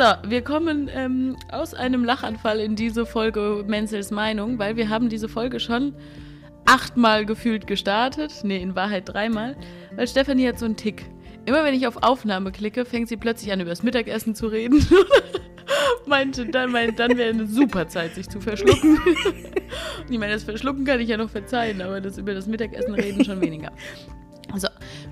So, wir kommen ähm, aus einem Lachanfall in diese Folge Menzels Meinung, weil wir haben diese Folge schon achtmal gefühlt gestartet. Nee, in Wahrheit dreimal. Weil Stefanie hat so einen Tick. Immer wenn ich auf Aufnahme klicke, fängt sie plötzlich an, über das Mittagessen zu reden. Meinte dann, mein, dann wäre eine super Zeit, sich zu verschlucken. ich meine, das Verschlucken kann ich ja noch verzeihen, aber das über das Mittagessen reden schon weniger.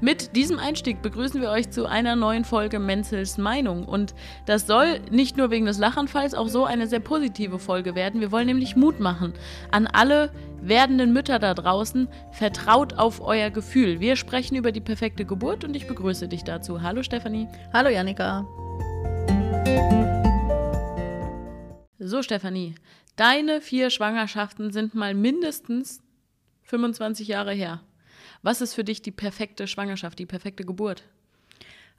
Mit diesem Einstieg begrüßen wir euch zu einer neuen Folge Menzels Meinung. Und das soll nicht nur wegen des Lachanfalls auch so eine sehr positive Folge werden. Wir wollen nämlich Mut machen an alle werdenden Mütter da draußen. Vertraut auf euer Gefühl. Wir sprechen über die perfekte Geburt und ich begrüße dich dazu. Hallo Stefanie. Hallo Janika. So Stefanie, deine vier Schwangerschaften sind mal mindestens 25 Jahre her. Was ist für dich die perfekte Schwangerschaft, die perfekte Geburt?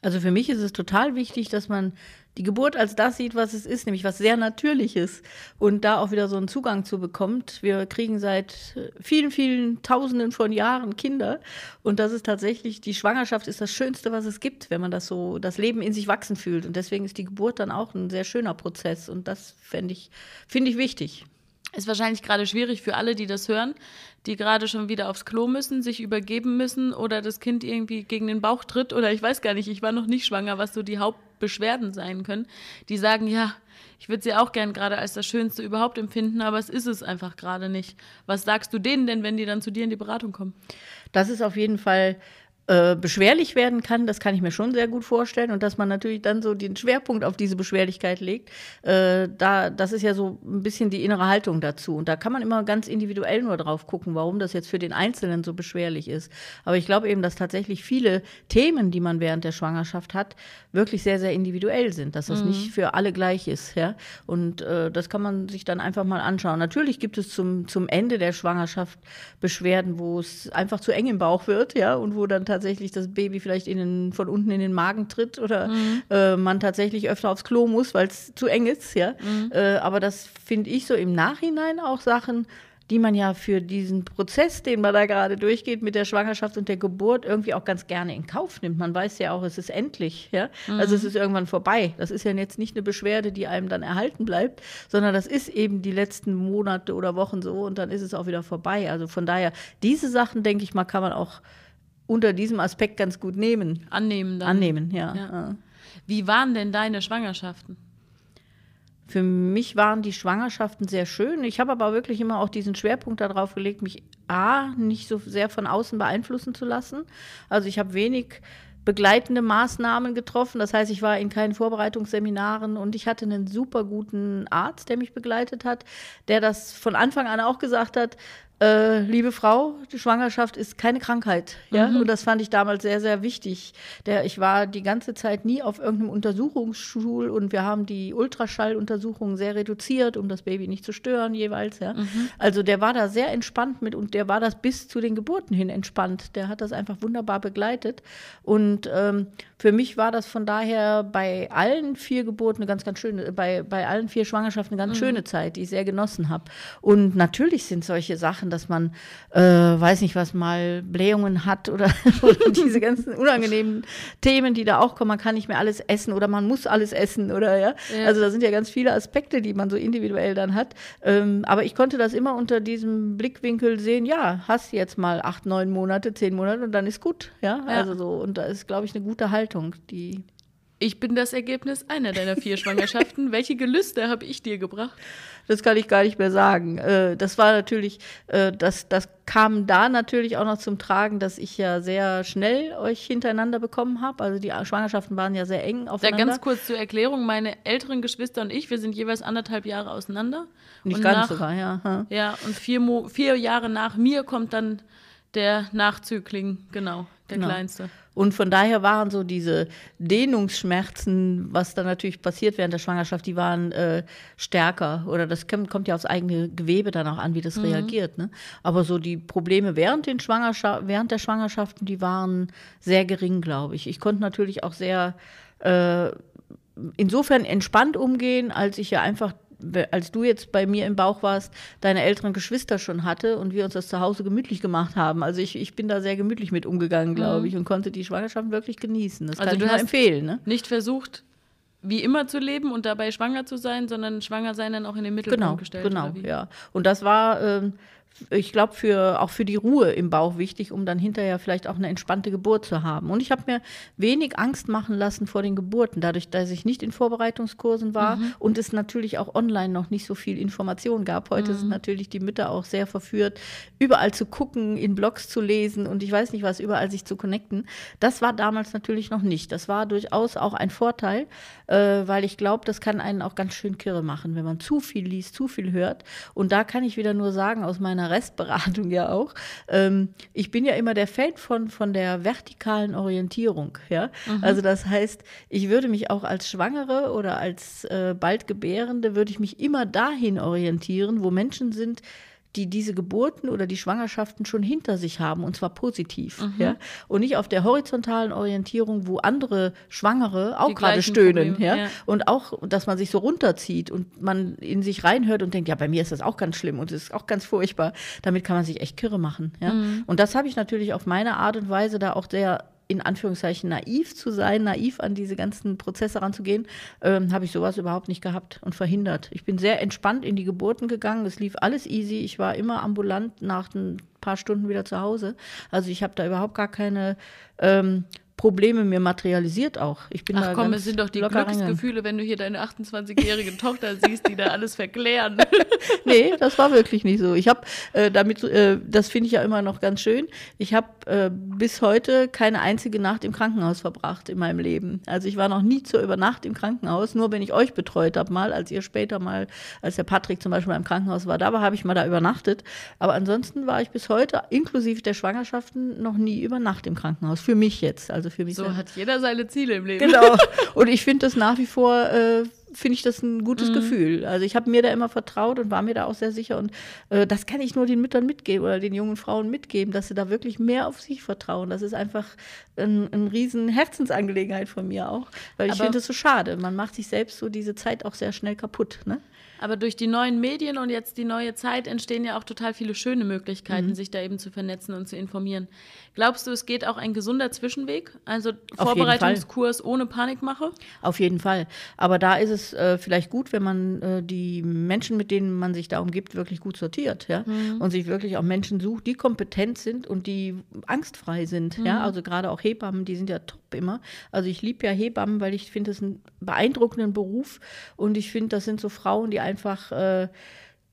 Also für mich ist es total wichtig, dass man die Geburt als das sieht, was es ist, nämlich was sehr Natürliches und da auch wieder so einen Zugang zu bekommt. Wir kriegen seit vielen, vielen Tausenden von Jahren Kinder und das ist tatsächlich, die Schwangerschaft ist das Schönste, was es gibt, wenn man das so, das Leben in sich wachsen fühlt und deswegen ist die Geburt dann auch ein sehr schöner Prozess und das ich, finde ich wichtig. Ist wahrscheinlich gerade schwierig für alle, die das hören, die gerade schon wieder aufs Klo müssen, sich übergeben müssen oder das Kind irgendwie gegen den Bauch tritt oder ich weiß gar nicht, ich war noch nicht schwanger, was so die Hauptbeschwerden sein können. Die sagen, ja, ich würde sie auch gern gerade als das Schönste überhaupt empfinden, aber es ist es einfach gerade nicht. Was sagst du denen denn, wenn die dann zu dir in die Beratung kommen? Das ist auf jeden Fall äh, beschwerlich werden kann, das kann ich mir schon sehr gut vorstellen. Und dass man natürlich dann so den Schwerpunkt auf diese Beschwerlichkeit legt, äh, da, das ist ja so ein bisschen die innere Haltung dazu. Und da kann man immer ganz individuell nur drauf gucken, warum das jetzt für den Einzelnen so beschwerlich ist. Aber ich glaube eben, dass tatsächlich viele Themen, die man während der Schwangerschaft hat, wirklich sehr, sehr individuell sind, dass das mhm. nicht für alle gleich ist. Ja? Und äh, das kann man sich dann einfach mal anschauen. Natürlich gibt es zum, zum Ende der Schwangerschaft Beschwerden, wo es einfach zu eng im Bauch wird, ja, und wo dann tatsächlich tatsächlich das Baby vielleicht in den, von unten in den Magen tritt oder mhm. äh, man tatsächlich öfter aufs Klo muss, weil es zu eng ist, ja. Mhm. Äh, aber das finde ich so im Nachhinein auch Sachen, die man ja für diesen Prozess, den man da gerade durchgeht mit der Schwangerschaft und der Geburt, irgendwie auch ganz gerne in Kauf nimmt. Man weiß ja auch, es ist endlich, ja. Mhm. Also es ist irgendwann vorbei. Das ist ja jetzt nicht eine Beschwerde, die einem dann erhalten bleibt, sondern das ist eben die letzten Monate oder Wochen so und dann ist es auch wieder vorbei. Also von daher, diese Sachen, denke ich mal, kann man auch unter diesem Aspekt ganz gut nehmen. Annehmen dann. Annehmen, ja. ja. Wie waren denn deine Schwangerschaften? Für mich waren die Schwangerschaften sehr schön. Ich habe aber wirklich immer auch diesen Schwerpunkt darauf gelegt, mich A, nicht so sehr von außen beeinflussen zu lassen. Also ich habe wenig begleitende Maßnahmen getroffen. Das heißt, ich war in keinen Vorbereitungsseminaren und ich hatte einen super guten Arzt, der mich begleitet hat, der das von Anfang an auch gesagt hat, äh, liebe Frau, die Schwangerschaft ist keine Krankheit. Ja? Mhm. Und das fand ich damals sehr, sehr wichtig. Der, ich war die ganze Zeit nie auf irgendeinem Untersuchungsschul und wir haben die Ultraschalluntersuchungen sehr reduziert, um das Baby nicht zu stören jeweils. Ja? Mhm. Also der war da sehr entspannt mit und der war das bis zu den Geburten hin entspannt. Der hat das einfach wunderbar begleitet. Und ähm, für mich war das von daher bei allen vier Geburten eine ganz, ganz schöne, bei, bei allen vier Schwangerschaften eine ganz mhm. schöne Zeit, die ich sehr genossen habe. Und natürlich sind solche Sachen, machen, dass man, äh, weiß nicht was, mal Blähungen hat oder, oder diese ganzen unangenehmen Themen, die da auch kommen. Man kann nicht mehr alles essen oder man muss alles essen oder ja. ja. Also da sind ja ganz viele Aspekte, die man so individuell dann hat. Ähm, aber ich konnte das immer unter diesem Blickwinkel sehen, ja, hast jetzt mal acht, neun Monate, zehn Monate und dann ist gut. Ja, ja. also so. Und da ist, glaube ich, eine gute Haltung, die ich bin das Ergebnis einer deiner vier Schwangerschaften. Welche Gelüste habe ich dir gebracht? Das kann ich gar nicht mehr sagen. Äh, das war natürlich, äh, das, das kam da natürlich auch noch zum Tragen, dass ich ja sehr schnell euch hintereinander bekommen habe. Also die Schwangerschaften waren ja sehr eng aufeinander. Ja, ganz kurz zur Erklärung. Meine älteren Geschwister und ich, wir sind jeweils anderthalb Jahre auseinander. Nicht und ganz nach, sogar, ja. Ja, und vier, vier Jahre nach mir kommt dann der Nachzügling, genau, der genau. Kleinste. Und von daher waren so diese Dehnungsschmerzen, was dann natürlich passiert während der Schwangerschaft, die waren äh, stärker. Oder das kommt ja aufs eigene Gewebe dann auch an, wie das mhm. reagiert. Ne? Aber so die Probleme während, den während der Schwangerschaften, die waren sehr gering, glaube ich. Ich konnte natürlich auch sehr äh, insofern entspannt umgehen, als ich ja einfach als du jetzt bei mir im Bauch warst, deine älteren Geschwister schon hatte und wir uns das zu Hause gemütlich gemacht haben. Also ich, ich bin da sehr gemütlich mit umgegangen, glaube mhm. ich, und konnte die Schwangerschaft wirklich genießen. Das also kann du ich nur empfehlen. Ne? Nicht versucht, wie immer zu leben und dabei schwanger zu sein, sondern schwanger sein dann auch in den Mittelpunkt genau, gestellt. Genau, ja. Und das war ähm, ich glaube, für, auch für die Ruhe im Bauch wichtig, um dann hinterher vielleicht auch eine entspannte Geburt zu haben. Und ich habe mir wenig Angst machen lassen vor den Geburten, dadurch, dass ich nicht in Vorbereitungskursen war mhm. und es natürlich auch online noch nicht so viel Information gab. Heute mhm. sind natürlich die Mütter auch sehr verführt, überall zu gucken, in Blogs zu lesen und ich weiß nicht was, überall sich zu connecten. Das war damals natürlich noch nicht. Das war durchaus auch ein Vorteil, äh, weil ich glaube, das kann einen auch ganz schön kirre machen, wenn man zu viel liest, zu viel hört. Und da kann ich wieder nur sagen, aus meiner Restberatung ja auch. Ähm, ich bin ja immer der Fan von, von der vertikalen Orientierung. Ja? Mhm. Also das heißt, ich würde mich auch als Schwangere oder als äh, bald Gebärende, würde ich mich immer dahin orientieren, wo Menschen sind, die diese Geburten oder die Schwangerschaften schon hinter sich haben und zwar positiv, mhm. ja, und nicht auf der horizontalen Orientierung, wo andere Schwangere auch gerade stöhnen, ja? ja? und auch, dass man sich so runterzieht und man in sich reinhört und denkt, ja, bei mir ist das auch ganz schlimm und es ist auch ganz furchtbar. Damit kann man sich echt kirre machen, ja. Mhm. Und das habe ich natürlich auf meine Art und Weise da auch sehr in Anführungszeichen naiv zu sein, naiv an diese ganzen Prozesse ranzugehen, ähm, habe ich sowas überhaupt nicht gehabt und verhindert. Ich bin sehr entspannt in die Geburten gegangen. Es lief alles easy. Ich war immer ambulant nach ein paar Stunden wieder zu Hause. Also ich habe da überhaupt gar keine ähm, Probleme mir materialisiert auch. Ich bin Ach komm, es sind doch die Glücksgefühle, wenn du hier deine 28-jährige Tochter siehst, die da alles verklären. nee, das war wirklich nicht so. Ich habe äh, damit, äh, das finde ich ja immer noch ganz schön, ich habe äh, bis heute keine einzige Nacht im Krankenhaus verbracht in meinem Leben. Also ich war noch nie zur Übernacht im Krankenhaus, nur wenn ich euch betreut habe mal, als ihr später mal, als der Patrick zum Beispiel im Krankenhaus war, da habe ich mal da übernachtet. Aber ansonsten war ich bis heute, inklusive der Schwangerschaften, noch nie über Nacht im Krankenhaus. Für mich jetzt. Also für mich. So hat jeder seine Ziele im Leben. Genau. Und ich finde das nach wie vor, äh, finde ich das ein gutes mhm. Gefühl. Also ich habe mir da immer vertraut und war mir da auch sehr sicher. Und äh, das kann ich nur den Müttern mitgeben oder den jungen Frauen mitgeben, dass sie da wirklich mehr auf sich vertrauen. Das ist einfach ein, ein riesen Herzensangelegenheit von mir auch. Weil ich finde es so schade. Man macht sich selbst so diese Zeit auch sehr schnell kaputt. Ne? Aber durch die neuen Medien und jetzt die neue Zeit entstehen ja auch total viele schöne Möglichkeiten, mhm. sich da eben zu vernetzen und zu informieren. Glaubst du, es geht auch ein gesunder Zwischenweg? Also Vorbereitungskurs ohne Panikmache? Auf jeden Fall. Aber da ist es äh, vielleicht gut, wenn man äh, die Menschen, mit denen man sich da umgibt, wirklich gut sortiert, ja. Mhm. Und sich wirklich auch Menschen sucht, die kompetent sind und die angstfrei sind. Mhm. Ja, also gerade auch Hebammen, die sind ja top immer. Also ich liebe ja Hebammen, weil ich finde es einen beeindruckenden Beruf und ich finde, das sind so Frauen, die einfach äh,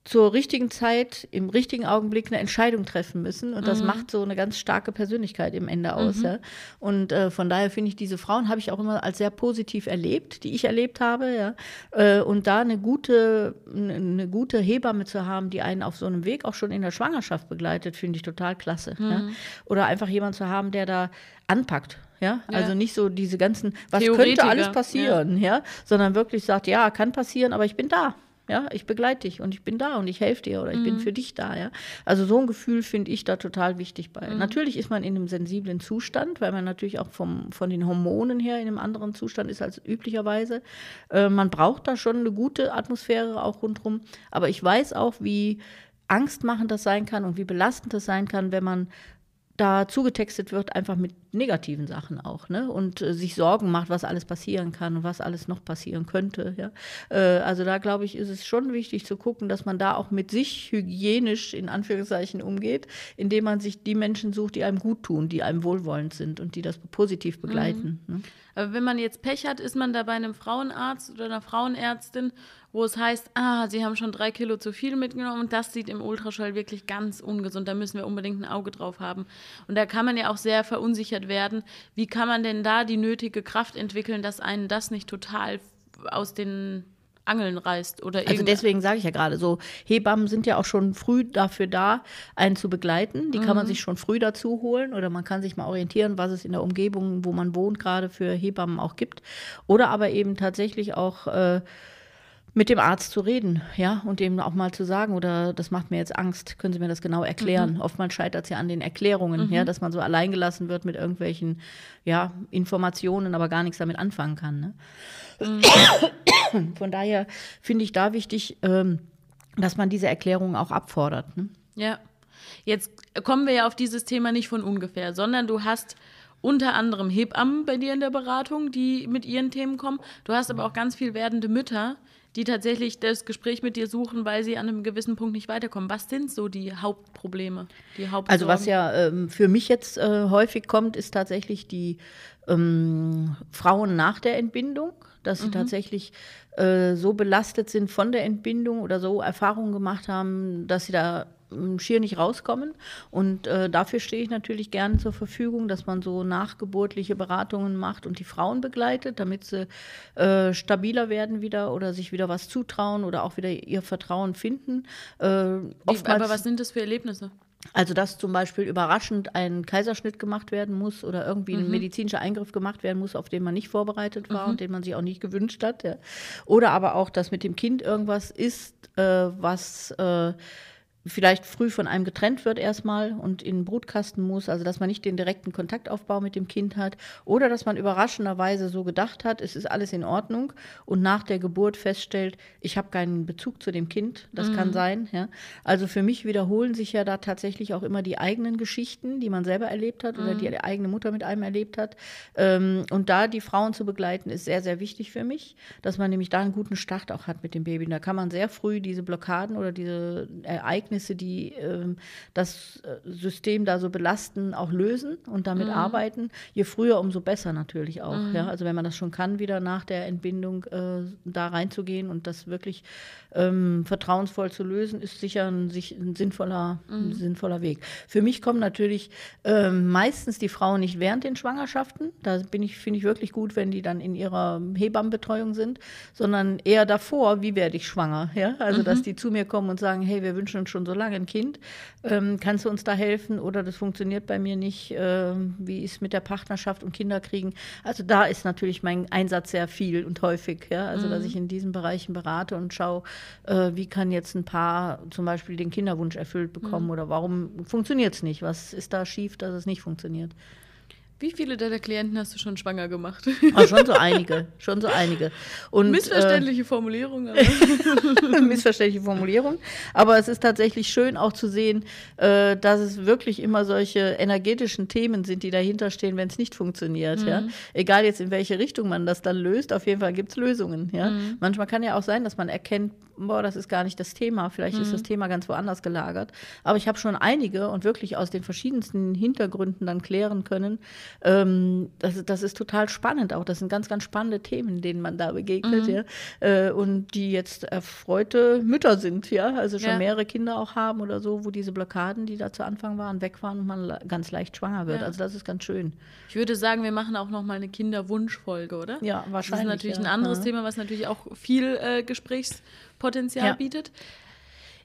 zur richtigen Zeit, im richtigen Augenblick eine Entscheidung treffen müssen. Und das mhm. macht so eine ganz starke Persönlichkeit im Ende aus. Mhm. Ja. Und äh, von daher finde ich, diese Frauen habe ich auch immer als sehr positiv erlebt, die ich erlebt habe. Ja. Äh, und da eine gute, eine gute Hebamme zu haben, die einen auf so einem Weg auch schon in der Schwangerschaft begleitet, finde ich total klasse. Mhm. Ja. Oder einfach jemand zu haben, der da anpackt. Ja? ja? also nicht so diese ganzen, was könnte alles passieren, ja. ja, sondern wirklich sagt, ja, kann passieren, aber ich bin da. Ja, ich begleite dich und ich bin da und ich helfe dir oder ich mhm. bin für dich da, ja. Also so ein Gefühl finde ich da total wichtig bei. Mhm. Natürlich ist man in einem sensiblen Zustand, weil man natürlich auch vom, von den Hormonen her in einem anderen Zustand ist als üblicherweise. Äh, man braucht da schon eine gute Atmosphäre auch rundherum. Aber ich weiß auch, wie angstmachend das sein kann und wie belastend das sein kann, wenn man da zugetextet wird, einfach mit negativen Sachen auch, ne? Und äh, sich Sorgen macht, was alles passieren kann und was alles noch passieren könnte. Ja? Äh, also da glaube ich, ist es schon wichtig zu gucken, dass man da auch mit sich hygienisch in Anführungszeichen umgeht, indem man sich die Menschen sucht, die einem gut tun, die einem wohlwollend sind und die das positiv begleiten. Mhm. Ne? Aber wenn man jetzt Pech hat, ist man da bei einem Frauenarzt oder einer Frauenärztin, wo es heißt, ah, sie haben schon drei Kilo zu viel mitgenommen und das sieht im Ultraschall wirklich ganz ungesund. Da müssen wir unbedingt ein Auge drauf haben. Und da kann man ja auch sehr verunsichert werden. Wie kann man denn da die nötige Kraft entwickeln, dass einen das nicht total aus den Angeln reißt oder Also deswegen sage ich ja gerade so, Hebammen sind ja auch schon früh dafür da, einen zu begleiten. Die mhm. kann man mhm. sich schon früh dazu holen oder man kann sich mal orientieren, was es in der Umgebung, wo man wohnt, gerade für Hebammen auch gibt. Oder aber eben tatsächlich auch äh, mit dem Arzt zu reden, ja, und dem auch mal zu sagen, oder das macht mir jetzt Angst, können Sie mir das genau erklären? Mhm. Oftmals scheitert es ja an den Erklärungen, mhm. ja, dass man so alleingelassen wird mit irgendwelchen, ja, Informationen, aber gar nichts damit anfangen kann. Ne? Mhm. Von daher finde ich da wichtig, ähm, dass man diese Erklärungen auch abfordert. Ne? Ja. Jetzt kommen wir ja auf dieses Thema nicht von ungefähr, sondern du hast unter anderem Hebammen bei dir in der Beratung, die mit ihren Themen kommen. Du hast aber auch ganz viel werdende Mütter, die tatsächlich das Gespräch mit dir suchen, weil sie an einem gewissen Punkt nicht weiterkommen. Was sind so die Hauptprobleme, die Hauptsorgen? Also was ja ähm, für mich jetzt äh, häufig kommt, ist tatsächlich die ähm, Frauen nach der Entbindung, dass sie mhm. tatsächlich äh, so belastet sind von der Entbindung oder so Erfahrungen gemacht haben, dass sie da schier nicht rauskommen. Und äh, dafür stehe ich natürlich gerne zur Verfügung, dass man so nachgeburtliche Beratungen macht und die Frauen begleitet, damit sie äh, stabiler werden wieder oder sich wieder was zutrauen oder auch wieder ihr Vertrauen finden. Äh, aber was sind das für Erlebnisse? Also, dass zum Beispiel überraschend ein Kaiserschnitt gemacht werden muss oder irgendwie mhm. ein medizinischer Eingriff gemacht werden muss, auf den man nicht vorbereitet war mhm. und den man sich auch nicht gewünscht hat. Ja. Oder aber auch, dass mit dem Kind irgendwas ist, äh, was äh, vielleicht früh von einem getrennt wird erstmal und in den Brutkasten muss, also dass man nicht den direkten Kontaktaufbau mit dem Kind hat oder dass man überraschenderweise so gedacht hat, es ist alles in Ordnung und nach der Geburt feststellt, ich habe keinen Bezug zu dem Kind, das mhm. kann sein. Ja. Also für mich wiederholen sich ja da tatsächlich auch immer die eigenen Geschichten, die man selber erlebt hat oder mhm. die eigene Mutter mit einem erlebt hat. Ähm, und da die Frauen zu begleiten, ist sehr, sehr wichtig für mich, dass man nämlich da einen guten Start auch hat mit dem Baby. Da kann man sehr früh diese Blockaden oder diese Ereignisse Ereignisse, die ähm, das äh, System da so belasten, auch lösen und damit mhm. arbeiten. Je früher, umso besser natürlich auch. Mhm. Ja? Also wenn man das schon kann, wieder nach der Entbindung äh, da reinzugehen und das wirklich ähm, vertrauensvoll zu lösen, ist sicher ein, ein sinnvoller, mhm. ein sinnvoller Weg. Für mich kommen natürlich ähm, meistens die Frauen nicht während den Schwangerschaften. Da bin ich, finde ich wirklich gut, wenn die dann in ihrer Hebammenbetreuung sind, sondern eher davor, wie werde ich schwanger. Ja? Also dass mhm. die zu mir kommen und sagen, hey, wir wünschen uns schon so lange ein Kind. Ähm, kannst du uns da helfen? Oder das funktioniert bei mir nicht. Ähm, wie ist mit der Partnerschaft und Kinderkriegen? Also da ist natürlich mein Einsatz sehr viel und häufig. Ja? Also mhm. dass ich in diesen Bereichen berate und schaue, äh, wie kann jetzt ein Paar zum Beispiel den Kinderwunsch erfüllt bekommen mhm. oder warum funktioniert es nicht? Was ist da schief, dass es nicht funktioniert? Wie viele deiner Klienten hast du schon schwanger gemacht? Oh, schon so einige, schon so einige. Und, Missverständliche äh, Formulierung. Missverständliche Formulierung. Aber es ist tatsächlich schön auch zu sehen, äh, dass es wirklich immer solche energetischen Themen sind, die dahinter stehen, wenn es nicht funktioniert. Mhm. Ja? Egal jetzt in welche Richtung man das dann löst, auf jeden Fall gibt es Lösungen. Ja? Mhm. Manchmal kann ja auch sein, dass man erkennt, boah, das ist gar nicht das Thema. Vielleicht mhm. ist das Thema ganz woanders gelagert. Aber ich habe schon einige und wirklich aus den verschiedensten Hintergründen dann klären können, ähm, das, das ist total spannend auch. Das sind ganz, ganz spannende Themen, denen man da begegnet, mhm. ja. Äh, und die jetzt erfreute Mütter sind, ja. Also schon ja. mehrere Kinder auch haben oder so, wo diese Blockaden, die da zu Anfang waren, weg waren und man ganz leicht schwanger wird. Ja. Also das ist ganz schön. Ich würde sagen, wir machen auch noch mal eine Kinderwunschfolge, oder? Ja, wahrscheinlich. Das ist natürlich ein anderes Thema, was natürlich auch viel äh, Gesprächspotenzial bietet.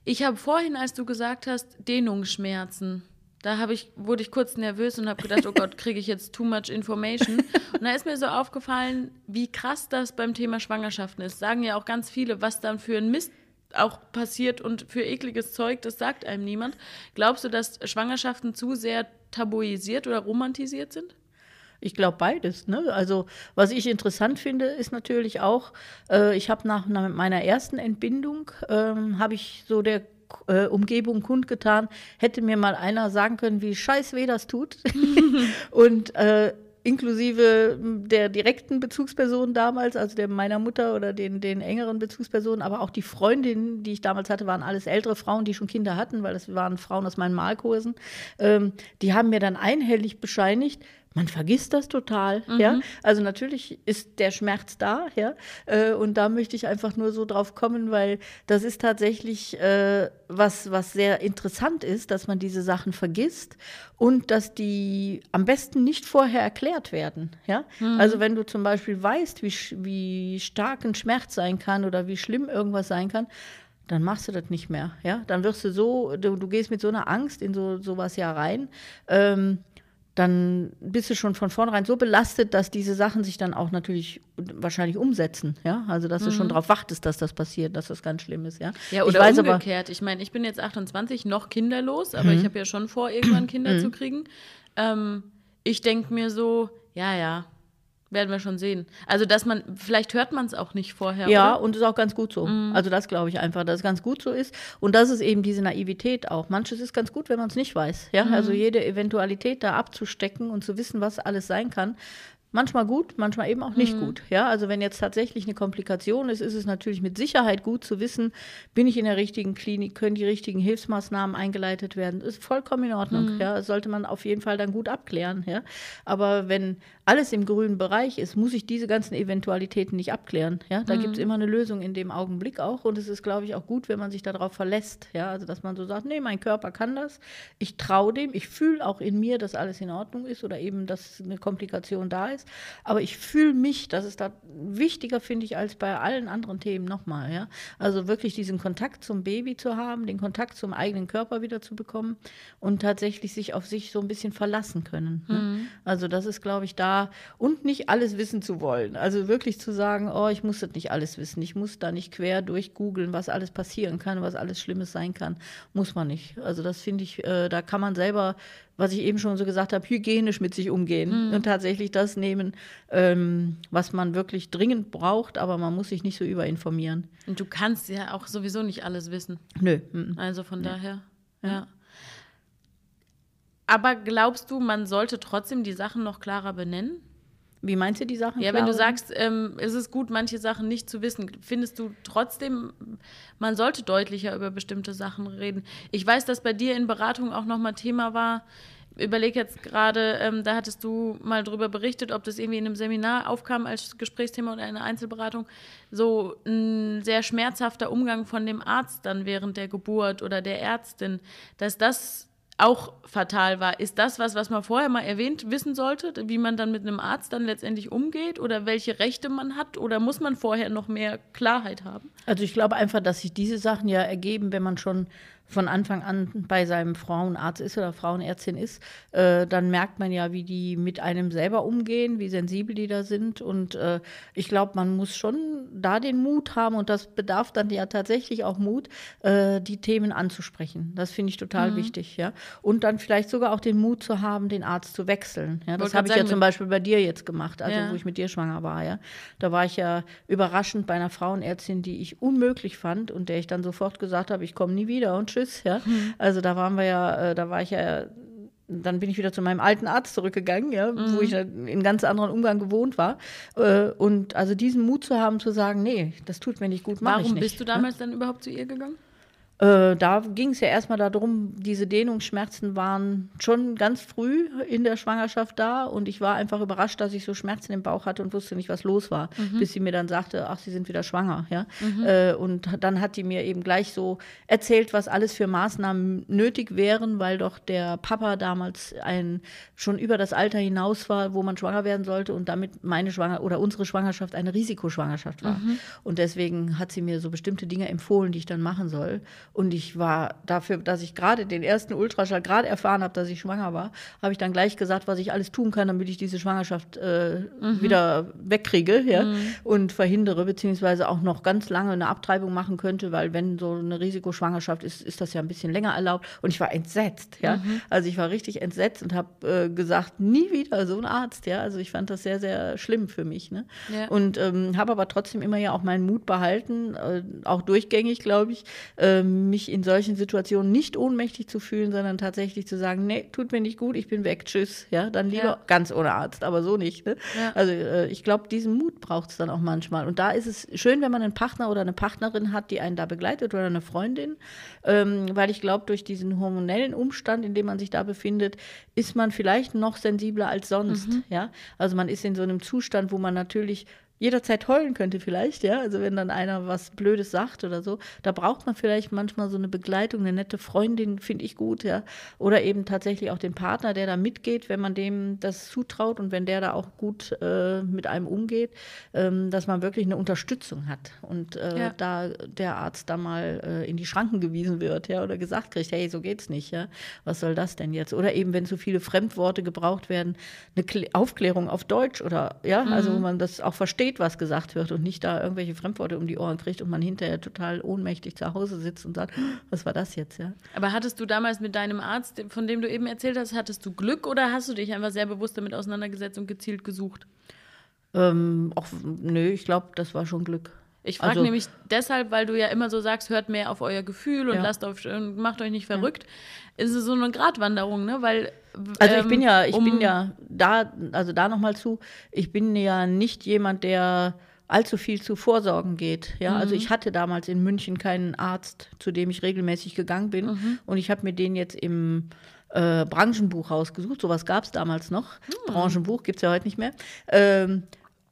Ich habe vorhin, als du gesagt hast, Dehnungsschmerzen, da habe ich, wurde ich kurz nervös und habe gedacht, oh Gott, kriege ich jetzt too much information. Und da ist mir so aufgefallen, wie krass das beim Thema Schwangerschaften ist. Sagen ja auch ganz viele, was dann für ein Mist auch passiert und für ekliges Zeug, das sagt einem niemand. Glaubst du, dass Schwangerschaften zu sehr tabuisiert oder romantisiert sind? Ich glaube beides. Ne? Also was ich interessant finde, ist natürlich auch, äh, ich habe nach, nach, meiner ersten Entbindung, ähm, habe ich so der äh, Umgebung kundgetan, hätte mir mal einer sagen können, wie scheiß weh das tut. und äh, inklusive der direkten Bezugsperson damals, also der meiner Mutter oder den, den engeren Bezugspersonen, aber auch die Freundinnen, die ich damals hatte, waren alles ältere Frauen, die schon Kinder hatten, weil das waren Frauen aus meinen Malkursen. Ähm, die haben mir dann einhellig bescheinigt, man vergisst das total, mhm. ja. Also natürlich ist der Schmerz da, ja. Äh, und da möchte ich einfach nur so drauf kommen, weil das ist tatsächlich äh, was, was sehr interessant ist, dass man diese Sachen vergisst und dass die am besten nicht vorher erklärt werden, ja. Mhm. Also wenn du zum Beispiel weißt, wie, wie stark ein Schmerz sein kann oder wie schlimm irgendwas sein kann, dann machst du das nicht mehr, ja. Dann wirst du so, du, du gehst mit so einer Angst in so sowas ja rein. Ähm, dann bist du schon von vornherein so belastet, dass diese Sachen sich dann auch natürlich wahrscheinlich umsetzen, ja? Also, dass mhm. du schon mhm. darauf wartest, dass das passiert, dass das ganz schlimm ist, ja? Ja, oder ich umgekehrt. Aber, ich meine, ich bin jetzt 28, noch kinderlos, aber mhm. ich habe ja schon vor, irgendwann Kinder mhm. zu kriegen. Ähm, ich denke mir so, ja, ja, werden wir schon sehen. Also, dass man, vielleicht hört man es auch nicht vorher. Ja, oder? und ist auch ganz gut so. Mhm. Also das glaube ich einfach, dass es ganz gut so ist. Und das ist eben diese Naivität auch. Manches ist ganz gut, wenn man es nicht weiß. Ja, Mhm. also jede Eventualität da abzustecken und zu wissen, was alles sein kann. Manchmal gut, manchmal eben auch Mhm. nicht gut. Ja, also wenn jetzt tatsächlich eine Komplikation ist, ist es natürlich mit Sicherheit gut zu wissen, bin ich in der richtigen Klinik, können die richtigen Hilfsmaßnahmen eingeleitet werden. Ist vollkommen in Ordnung. Mhm. Ja, das sollte man auf jeden Fall dann gut abklären. Ja, aber wenn alles im grünen Bereich ist, muss ich diese ganzen Eventualitäten nicht abklären. Ja, da Mhm. gibt es immer eine Lösung in dem Augenblick auch. Und es ist, glaube ich, auch gut, wenn man sich darauf verlässt. Ja, also dass man so sagt, nee, mein Körper kann das. Ich traue dem. Ich fühle auch in mir, dass alles in Ordnung ist oder eben, dass eine Komplikation da ist. Aber ich fühle mich, das ist da wichtiger, finde ich, als bei allen anderen Themen nochmal. Ja, also wirklich diesen Kontakt zum Baby zu haben, den Kontakt zum eigenen Körper wieder zu bekommen und tatsächlich sich auf sich so ein bisschen verlassen können. Ne? Also das ist, glaube ich, da und nicht alles wissen zu wollen. Also wirklich zu sagen, oh, ich muss das nicht alles wissen. Ich muss da nicht quer durchgoogeln, was alles passieren kann, was alles Schlimmes sein kann. Muss man nicht. Also das finde ich, äh, da kann man selber, was ich eben schon so gesagt habe, hygienisch mit sich umgehen und tatsächlich das nehmen, ähm, was man wirklich dringend braucht, aber man muss sich nicht so überinformieren. Und du kannst ja auch sowieso nicht alles wissen. Nö. Also von daher, ja. Aber glaubst du, man sollte trotzdem die Sachen noch klarer benennen? Wie meinst du die Sachen? Ja, wenn du sagst, ähm, es ist gut, manche Sachen nicht zu wissen, findest du trotzdem, man sollte deutlicher über bestimmte Sachen reden. Ich weiß, dass bei dir in Beratung auch nochmal Thema war. Überleg jetzt gerade, ähm, da hattest du mal drüber berichtet, ob das irgendwie in einem Seminar aufkam als Gesprächsthema oder in einer Einzelberatung. So ein sehr schmerzhafter Umgang von dem Arzt dann während der Geburt oder der Ärztin, dass das auch fatal war. Ist das was, was man vorher mal erwähnt wissen sollte, wie man dann mit einem Arzt dann letztendlich umgeht oder welche Rechte man hat? Oder muss man vorher noch mehr Klarheit haben? Also ich glaube einfach, dass sich diese Sachen ja ergeben, wenn man schon von Anfang an bei seinem Frauenarzt ist oder Frauenärztin ist, äh, dann merkt man ja, wie die mit einem selber umgehen, wie sensibel die da sind. Und äh, ich glaube, man muss schon da den Mut haben, und das bedarf dann ja tatsächlich auch Mut, äh, die Themen anzusprechen. Das finde ich total wichtig, ja. Und dann vielleicht sogar auch den Mut zu haben, den Arzt zu wechseln. Ja, das habe ich ja zum Beispiel bei dir jetzt gemacht, also Ja. wo ich mit dir schwanger war, ja. Da war ich ja überraschend bei einer Frauenärztin, die ich unmöglich fand und der ich dann sofort gesagt habe, ich komme nie wieder und tschüss, ja. Also da waren wir ja, äh, da war ich ja dann bin ich wieder zu meinem alten Arzt zurückgegangen, ja, wo ich dann in ganz anderen Umgang gewohnt war. Äh, Und also diesen Mut zu haben, zu sagen, nee, das tut mir nicht gut, mach ich Warum nicht. bist du damals dann überhaupt zu ihr gegangen? Äh, da ging es ja erstmal darum, diese Dehnungsschmerzen waren schon ganz früh in der Schwangerschaft da und ich war einfach überrascht, dass ich so Schmerzen im Bauch hatte und wusste nicht, was los war, bis sie mir dann sagte, ach, Sie sind wieder schwanger, ja. Äh, und dann hat die mir eben gleich so erzählt, was alles für Maßnahmen nötig wären, weil doch der Papa damals ein schon über das Alter hinaus war, wo man schwanger werden sollte und damit meine Schwanger oder unsere Schwangerschaft eine Risikoschwangerschaft war. Und deswegen hat sie mir so bestimmte Dinge empfohlen, die ich dann machen soll. Und ich war dafür, dass ich gerade den ersten Ultraschall gerade erfahren habe, dass ich schwanger war, habe ich dann gleich gesagt, was ich alles tun kann, damit ich diese Schwangerschaft äh, wieder wegkriege ja, und verhindere, beziehungsweise auch noch ganz lange eine Abtreibung machen könnte, weil wenn so eine Risikoschwangerschaft ist, ist das ja ein bisschen länger erlaubt. Und ich war entsetzt, ja. Also ich war richtig entsetzt und habe äh, gesagt, nie wieder so ein Arzt, ja. Also ich fand das sehr, sehr schlimm für mich. Ne? Ja. Und ähm, habe aber trotzdem immer ja auch meinen Mut behalten, äh, auch durchgängig, glaube ich, äh, mich in solchen Situationen nicht ohnmächtig zu fühlen, sondern tatsächlich zu sagen, nee, tut mir nicht gut, ich bin weg, tschüss. Ja, dann lieber Ja. ganz ohne Arzt, aber so nicht. Ne? Ja. Also äh, ich glaube, diesen Mut braucht es dann auch manchmal. Und da ist es schön, wenn man einen Partner oder eine Partnerin hat, die einen da begleitet oder eine Freundin, ähm, weil ich glaube, durch diesen hormonellen Umstand, in dem man sich da befindet, ist man vielleicht noch sensibler als sonst. Ja, also man ist in so einem Zustand, wo man natürlich jederzeit heulen könnte vielleicht, ja, also wenn dann einer was Blödes sagt oder so, da braucht man vielleicht manchmal so eine Begleitung, eine nette Freundin, finde ich gut, ja, oder eben tatsächlich auch den Partner, der da mitgeht, wenn man dem das zutraut und wenn der da auch gut äh, mit einem umgeht, ähm, dass man wirklich eine Unterstützung hat und äh, Ja. da der Arzt da mal äh, in die Schranken gewiesen wird, ja, oder gesagt kriegt, hey, so geht's nicht, ja, was soll das denn jetzt? Oder eben, wenn zu viele Fremdworte gebraucht werden, eine Kl Aufklärung auf Deutsch oder, ja, also wo man das auch versteht, was gesagt wird und nicht da irgendwelche Fremdworte um die Ohren kriegt und man hinterher total ohnmächtig zu Hause sitzt und sagt, was war das jetzt, ja? Aber hattest du damals mit deinem Arzt, von dem du eben erzählt hast, hattest du Glück oder hast du dich einfach sehr bewusst damit auseinandergesetzt und gezielt gesucht? Ähm, auch, nö, ich glaube, das war schon Glück. Ich frage Also- nämlich deshalb, weil du ja immer so sagst, hört mehr auf euer Gefühl und Ja. lasst auf und macht euch nicht verrückt. Ist es so eine Gratwanderung, ne? Weil Also ich ähm, bin ja, ich um- bin ja da, also da nochmal zu, ich bin ja nicht jemand, der allzu viel zu Vorsorgen geht. Ja, also ich hatte damals in München keinen Arzt, zu dem ich regelmäßig gegangen bin. Und ich habe mir den jetzt im äh, Branchenbuch rausgesucht. Sowas gab es damals noch. Branchenbuch gibt es ja heute nicht mehr. Ähm,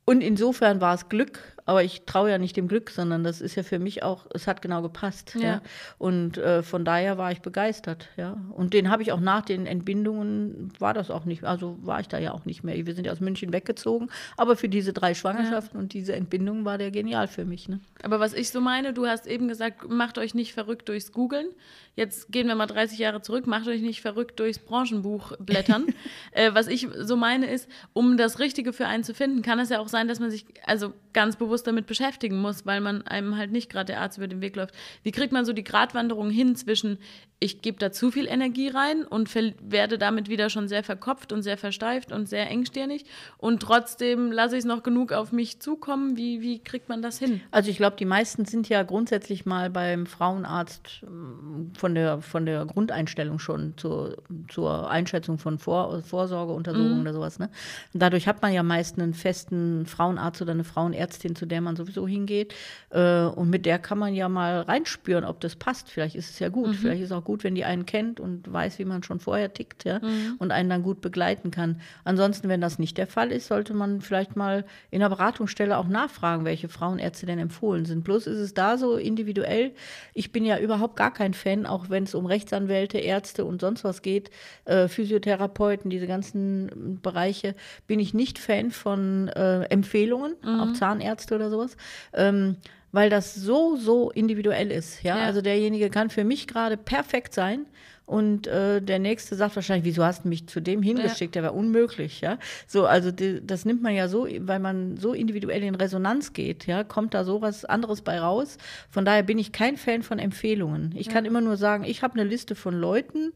und insofern war es Glück, aber ich traue ja nicht dem Glück, sondern das ist ja für mich auch, es hat genau gepasst. Ja. Ja. Und äh, von daher war ich begeistert. Ja. Und den habe ich auch nach den Entbindungen, war das auch nicht, also war ich da ja auch nicht mehr. Wir sind ja aus München weggezogen, aber für diese drei Schwangerschaften und diese Entbindung war der genial für mich. Ne? Aber was ich so meine, du hast eben gesagt, macht euch nicht verrückt durchs Googeln. Jetzt gehen wir mal 30 Jahre zurück, macht euch nicht verrückt durchs Branchenbuch blättern. äh, was ich so meine ist, um das Richtige für einen zu finden, kann es ja auch sein, dass man sich also ganz bewusst damit beschäftigen muss, weil man einem halt nicht gerade der Arzt über den Weg läuft. Wie kriegt man so die Gratwanderung hin zwischen, ich gebe da zu viel Energie rein und werde damit wieder schon sehr verkopft und sehr versteift und sehr engstirnig und trotzdem lasse ich es noch genug auf mich zukommen. Wie, wie kriegt man das hin? Also ich glaube, die meisten sind ja grundsätzlich mal beim Frauenarzt ähm, von der, von der Grundeinstellung schon zur, zur Einschätzung von Vor Vorsorgeuntersuchungen oder sowas. Ne? Dadurch hat man ja meist einen festen Frauenarzt oder eine Frauenärztin, zu der man sowieso hingeht. Äh, und mit der kann man ja mal reinspüren, ob das passt. Vielleicht ist es ja gut. Vielleicht ist es auch gut, wenn die einen kennt und weiß, wie man schon vorher tickt ja? und einen dann gut begleiten kann. Ansonsten, wenn das nicht der Fall ist, sollte man vielleicht mal in der Beratungsstelle auch nachfragen, welche Frauenärzte denn empfohlen sind. Bloß ist es da so individuell. Ich bin ja überhaupt gar kein Fan, auch wenn es um Rechtsanwälte, Ärzte und sonst was geht, äh, Physiotherapeuten, diese ganzen Bereiche, bin ich nicht Fan von äh, Empfehlungen, auch Zahnärzte oder sowas. Ähm, weil das so, so individuell ist. Ja? Ja. Also derjenige kann für mich gerade perfekt sein und äh, der nächste sagt wahrscheinlich, wieso hast du mich zu dem hingeschickt? Der war unmöglich, ja. So, also die, das nimmt man ja so, weil man so individuell in Resonanz geht, ja, kommt da sowas anderes bei raus. Von daher bin ich kein Fan von Empfehlungen. Ich kann immer nur sagen, ich habe eine Liste von Leuten,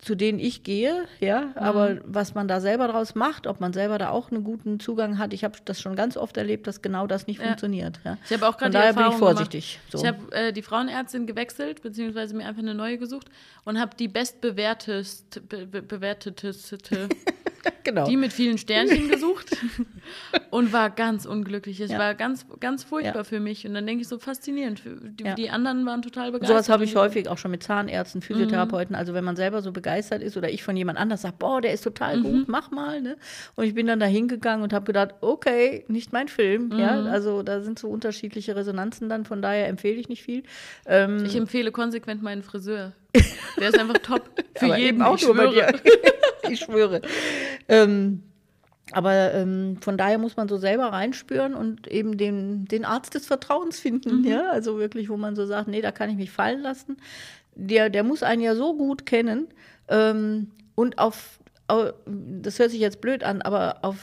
zu denen ich gehe, ja, aber was man da selber draus macht, ob man selber da auch einen guten Zugang hat, ich habe das schon ganz oft erlebt, dass genau das nicht Ja. funktioniert. Ja. Ich habe auch gerade die daher bin ich vorsichtig. So. Ich habe äh, die Frauenärztin gewechselt, beziehungsweise mir einfach eine neue gesucht und habe die bestbewerteteste, be, be, bewerteteste, genau. die mit vielen Sternchen gesucht und war ganz unglücklich. Es Ja. war ganz, ganz furchtbar Ja. für mich. Und dann denke ich so faszinierend. Die, Ja. die anderen waren total begeistert. Sowas habe ich Und- häufig auch schon mit Zahnärzten, Physiotherapeuten. Also wenn man selber so begeistert ist oder ich von jemand anders sage, boah, der ist total gut, mach mal. Ne? Und ich bin dann da hingegangen und habe gedacht, okay, nicht mein Film. Ja? Also da sind so unterschiedliche Resonanzen dann, von daher empfehle ich nicht viel. Ähm, Ich empfehle konsequent meinen Friseur. Der ist einfach top. Für aber jeden, auch ich nur bei schwöre. dir. ich schwöre. Ähm, aber ähm, von daher muss man so selber reinspüren und eben den, den Arzt des Vertrauens finden. Ja? Also wirklich, wo man so sagt, nee, da kann ich mich fallen lassen. Der, der muss einen ja so gut kennen ähm, und auf, au- das hört sich jetzt blöd an, aber auf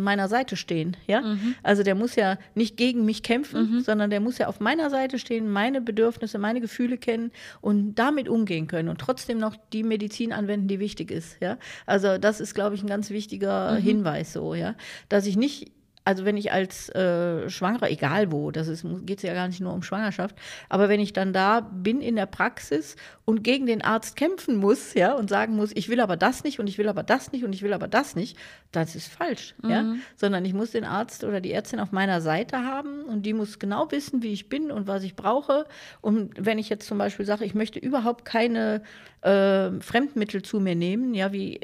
meiner Seite stehen, ja? Also der muss ja nicht gegen mich kämpfen, sondern der muss ja auf meiner Seite stehen, meine Bedürfnisse, meine Gefühle kennen und damit umgehen können und trotzdem noch die Medizin anwenden, die wichtig ist, ja? Also das ist, glaube ich, ein ganz wichtiger Hinweis so, ja? Dass ich nicht also wenn ich als äh, Schwangere, egal wo, das geht es ja gar nicht nur um Schwangerschaft, aber wenn ich dann da bin in der Praxis und gegen den Arzt kämpfen muss, ja, und sagen muss, ich will aber das nicht und ich will aber das nicht und ich will aber das nicht, das ist falsch, ja, sondern ich muss den Arzt oder die Ärztin auf meiner Seite haben und die muss genau wissen, wie ich bin und was ich brauche. Und wenn ich jetzt zum Beispiel sage, ich möchte überhaupt keine äh, Fremdmittel zu mir nehmen, ja, wie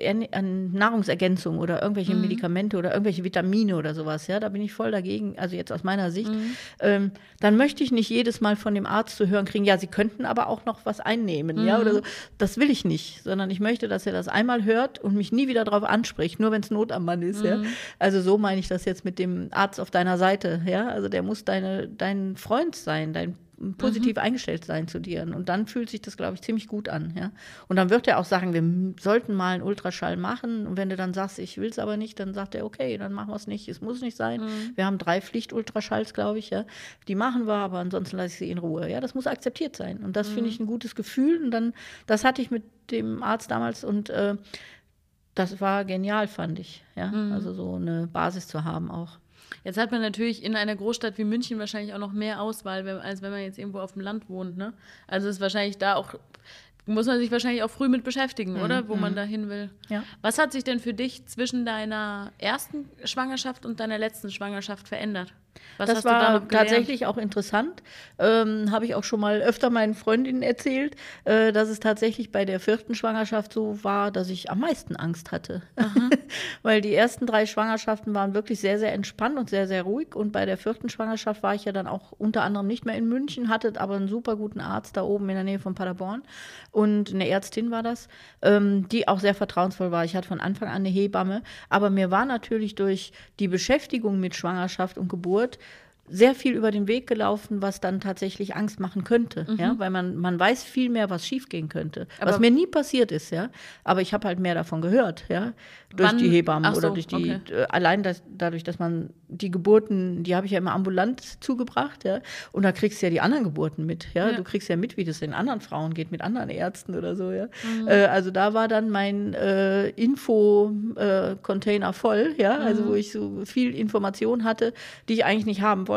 Nahrungsergänzung oder irgendwelche Medikamente oder irgendwelche Vitamine oder sowas, ja, da bin ich voll dagegen, also jetzt aus meiner Sicht, ähm, dann möchte ich nicht jedes Mal von dem Arzt zu hören kriegen, ja, Sie könnten aber auch noch was einnehmen, ja, oder so. Das will ich nicht, sondern ich möchte, dass er das einmal hört und mich nie wieder darauf anspricht, nur wenn es Not am Mann ist, ja. Also so meine ich das jetzt mit dem Arzt auf deiner Seite, ja, also der muss deine, dein Freund sein, dein positiv eingestellt sein zu dir. Und dann fühlt sich das, glaube ich, ziemlich gut an. Ja? Und dann wird er auch sagen, wir sollten mal einen Ultraschall machen. Und wenn du dann sagst, ich will es aber nicht, dann sagt er, okay, dann machen wir es nicht. Es muss nicht sein. Wir haben drei Pflichtultraschalls, glaube ich. Ja? Die machen wir, aber ansonsten lasse ich sie in Ruhe. Ja, das muss akzeptiert sein. Und das finde ich ein gutes Gefühl. Und dann, das hatte ich mit dem Arzt damals und äh, das war genial, fand ich. Ja? Also so eine Basis zu haben auch. Jetzt hat man natürlich in einer Großstadt wie München wahrscheinlich auch noch mehr Auswahl, als wenn man jetzt irgendwo auf dem Land wohnt. Ne? Also ist wahrscheinlich da auch muss man sich wahrscheinlich auch früh mit beschäftigen, mhm. oder? Wo mhm. man da hin will. Ja. Was hat sich denn für dich zwischen deiner ersten Schwangerschaft und deiner letzten Schwangerschaft verändert? Was das war da tatsächlich auch interessant. Ähm, Habe ich auch schon mal öfter meinen Freundinnen erzählt, äh, dass es tatsächlich bei der vierten Schwangerschaft so war, dass ich am meisten Angst hatte. Weil die ersten drei Schwangerschaften waren wirklich sehr, sehr entspannt und sehr, sehr ruhig. Und bei der vierten Schwangerschaft war ich ja dann auch unter anderem nicht mehr in München, hatte aber einen super guten Arzt da oben in der Nähe von Paderborn. Und eine Ärztin war das, ähm, die auch sehr vertrauensvoll war. Ich hatte von Anfang an eine Hebamme. Aber mir war natürlich durch die Beschäftigung mit Schwangerschaft und Geburt wird, sehr viel über den Weg gelaufen, was dann tatsächlich Angst machen könnte, mhm. ja, weil man, man weiß viel mehr, was schiefgehen könnte, aber was mir nie passiert ist, ja, aber ich habe halt mehr davon gehört, ja, durch Wann? die Hebammen so, oder durch die, okay. Äh, allein das, dadurch, dass man die Geburten, die habe ich ja immer ambulant zugebracht, ja, und da kriegst du ja die anderen Geburten mit, ja, ja. du kriegst ja mit, wie das den anderen Frauen geht, mit anderen Ärzten oder so, ja, mhm. äh, also da war dann mein äh, Info-Container äh, voll, ja, also mhm. wo ich so viel Information hatte, die ich eigentlich nicht haben wollte.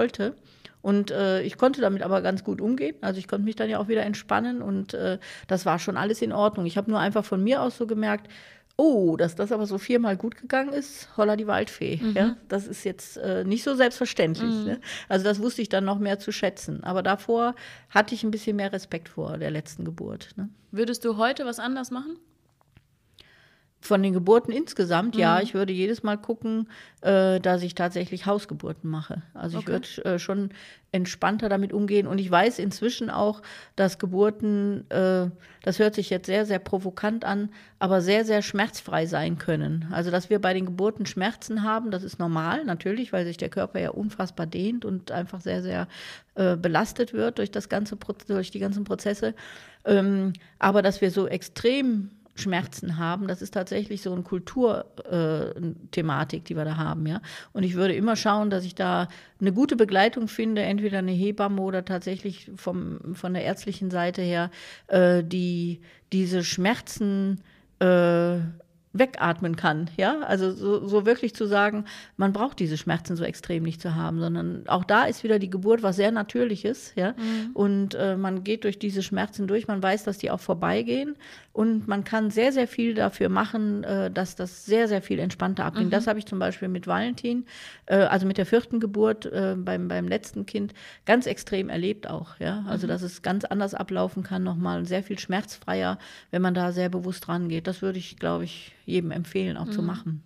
Und äh, ich konnte damit aber ganz gut umgehen. Also ich konnte mich dann ja auch wieder entspannen und äh, das war schon alles in Ordnung. Ich habe nur einfach von mir aus so gemerkt, oh, dass das aber so viermal gut gegangen ist, holla die Waldfee. Mhm. Ja, das ist jetzt äh, nicht so selbstverständlich. Mhm. Ne? Also das wusste ich dann noch mehr zu schätzen. Aber davor hatte ich ein bisschen mehr Respekt vor der letzten Geburt. Ne? Würdest du heute was anders machen? Von den Geburten insgesamt, mhm. ja, ich würde jedes Mal gucken, äh, dass ich tatsächlich Hausgeburten mache. Also okay. ich würde äh, schon entspannter damit umgehen. Und ich weiß inzwischen auch, dass Geburten, äh, das hört sich jetzt sehr, sehr provokant an, aber sehr, sehr schmerzfrei sein können. Also dass wir bei den Geburten Schmerzen haben, das ist normal, natürlich, weil sich der Körper ja unfassbar dehnt und einfach sehr, sehr äh, belastet wird durch, das ganze, durch die ganzen Prozesse. Ähm, aber dass wir so extrem Schmerzen haben. Das ist tatsächlich so eine Kulturthematik, äh, die wir da haben, ja. Und ich würde immer schauen, dass ich da eine gute Begleitung finde, entweder eine Hebamme oder tatsächlich vom, von der ärztlichen Seite her, äh, die diese Schmerzen äh, wegatmen kann, ja, also so, so, wirklich zu sagen, man braucht diese Schmerzen so extrem nicht zu haben, sondern auch da ist wieder die Geburt was sehr Natürliches, ja, mhm. und äh, man geht durch diese Schmerzen durch, man weiß, dass die auch vorbeigehen und man kann sehr, sehr viel dafür machen, äh, dass das sehr, sehr viel entspannter abgeht. Mhm. Das habe ich zum Beispiel mit Valentin, äh, also mit der vierten Geburt äh, beim, beim letzten Kind, ganz extrem erlebt auch, ja, also mhm. dass es ganz anders ablaufen kann, nochmal sehr viel schmerzfreier, wenn man da sehr bewusst rangeht. Das würde ich, glaube ich, jedem empfehlen, auch mhm. zu machen.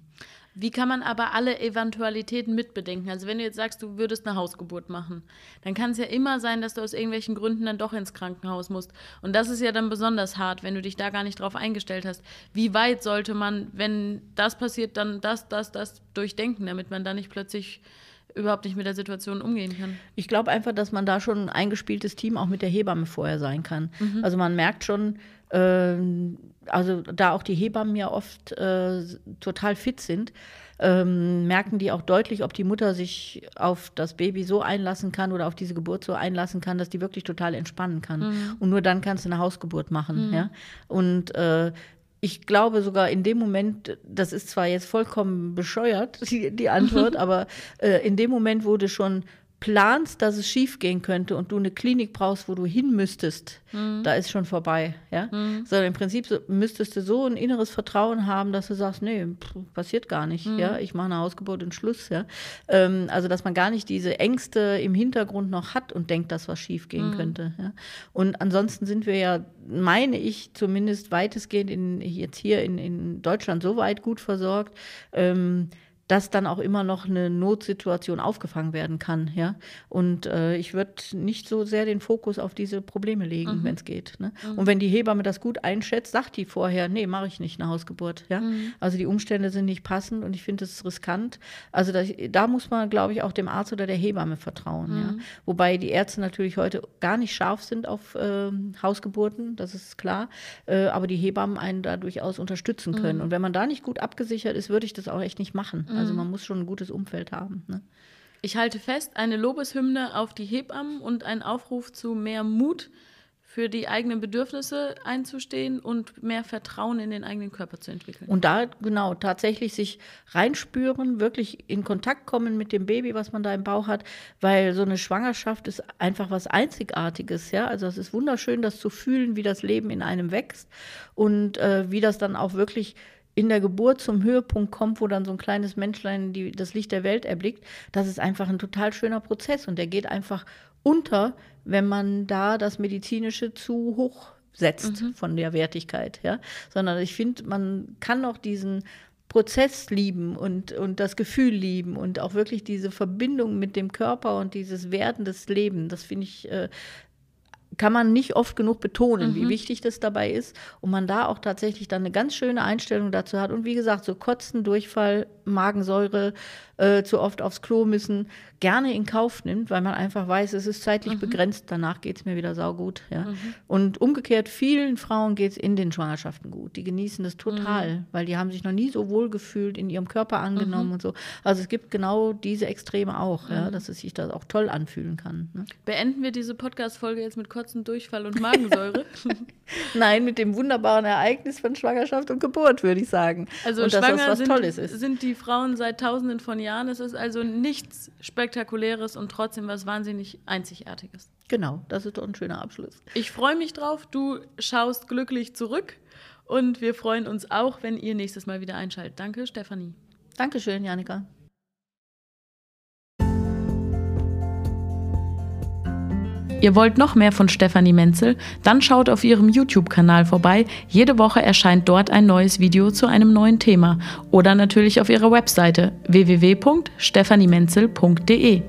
Wie kann man aber alle Eventualitäten mitbedenken? Also wenn du jetzt sagst, du würdest eine Hausgeburt machen, dann kann es ja immer sein, dass du aus irgendwelchen Gründen dann doch ins Krankenhaus musst. Und das ist ja dann besonders hart, wenn du dich da gar nicht drauf eingestellt hast. Wie weit sollte man, wenn das passiert, dann das, das, das durchdenken, damit man da nicht plötzlich überhaupt nicht mit der Situation umgehen kann. Ich glaube einfach, dass man da schon ein eingespieltes Team auch mit der Hebamme vorher sein kann. Mhm. Also man merkt schon, also da auch die Hebammen ja oft äh, total fit sind, ähm, merken die auch deutlich, ob die Mutter sich auf das Baby so einlassen kann oder auf diese Geburt so einlassen kann, dass die wirklich total entspannen kann. Mhm. Und nur dann kannst du eine Hausgeburt machen. Mhm. Ja? Und äh, ich glaube sogar in dem Moment, das ist zwar jetzt vollkommen bescheuert, die, die Antwort, aber äh, in dem Moment wurde schon planst, dass es schief gehen könnte und du eine Klinik brauchst, wo du hin müsstest, mhm. da ist schon vorbei. Ja? Mhm. Sondern im Prinzip so, müsstest du so ein inneres Vertrauen haben, dass du sagst, nee, pff, passiert gar nicht. Mhm. Ja? Ich mache eine Hausgeburt und Schluss. Ja? Ähm, also, dass man gar nicht diese Ängste im Hintergrund noch hat und denkt, dass was schief gehen mhm. könnte. Ja? Und ansonsten sind wir ja, meine ich, zumindest weitestgehend in, jetzt hier in, in Deutschland so weit gut versorgt. Ähm, dass dann auch immer noch eine Notsituation aufgefangen werden kann. Ja? Und äh, ich würde nicht so sehr den Fokus auf diese Probleme legen, mhm. wenn es geht. Ne? Mhm. Und wenn die Hebamme das gut einschätzt, sagt die vorher, nee, mache ich nicht eine Hausgeburt. Ja? Mhm. Also die Umstände sind nicht passend und ich finde es riskant. Also das, da muss man, glaube ich, auch dem Arzt oder der Hebamme vertrauen. Ja? Mhm. Wobei die Ärzte natürlich heute gar nicht scharf sind auf äh, Hausgeburten, das ist klar. Äh, aber die Hebammen einen da durchaus unterstützen können. Mhm. Und wenn man da nicht gut abgesichert ist, würde ich das auch echt nicht machen. Also mhm. man muss schon ein gutes Umfeld haben. Ne? Ich halte fest, eine Lobeshymne auf die Hebammen und ein Aufruf zu mehr Mut für die eigenen Bedürfnisse einzustehen und mehr Vertrauen in den eigenen Körper zu entwickeln. Und da genau tatsächlich sich reinspüren, wirklich in Kontakt kommen mit dem Baby, was man da im Bauch hat, weil so eine Schwangerschaft ist einfach was Einzigartiges, ja. Also es ist wunderschön, das zu fühlen, wie das Leben in einem wächst und äh, wie das dann auch wirklich in der Geburt zum Höhepunkt kommt, wo dann so ein kleines Menschlein die, das Licht der Welt erblickt, das ist einfach ein total schöner Prozess und der geht einfach unter, wenn man da das Medizinische zu hoch setzt mhm. von der Wertigkeit, ja. Sondern ich finde, man kann auch diesen Prozess lieben und, und das Gefühl lieben und auch wirklich diese Verbindung mit dem Körper und dieses Werden des Lebens. Das finde ich äh, kann man nicht oft genug betonen, mhm. wie wichtig das dabei ist. Und man da auch tatsächlich dann eine ganz schöne Einstellung dazu hat. Und wie gesagt, so Kotzen, Durchfall, Magensäure, äh, zu oft aufs Klo müssen, gerne in Kauf nimmt, weil man einfach weiß, es ist zeitlich mhm. begrenzt, danach geht es mir wieder saugut. Ja. Mhm. Und umgekehrt, vielen Frauen geht es in den Schwangerschaften gut. Die genießen es total, mhm. weil die haben sich noch nie so wohl gefühlt, in ihrem Körper angenommen mhm. und so. Also es gibt genau diese Extreme auch, ja, mhm. dass es sich das auch toll anfühlen kann. Ne? Beenden wir diese Podcast-Folge jetzt mit Kotzen, Durchfall und Magensäure? Nein, mit dem wunderbaren Ereignis von Schwangerschaft und Geburt, würde ich sagen. Also und dass das was sind, Tolles ist. sind die Frauen seit tausenden von Jahren. Es ist also nichts Spektakuläres und trotzdem was wahnsinnig Einzigartiges. Genau, das ist doch ein schöner Abschluss. Ich freue mich drauf. Du schaust glücklich zurück und wir freuen uns auch, wenn ihr nächstes Mal wieder einschaltet. Danke, Stefanie. Dankeschön, Janika. Ihr wollt noch mehr von Stefanie Menzel? Dann schaut auf ihrem YouTube-Kanal vorbei. Jede Woche erscheint dort ein neues Video zu einem neuen Thema. Oder natürlich auf ihrer Webseite www.stephaniemenzel.de.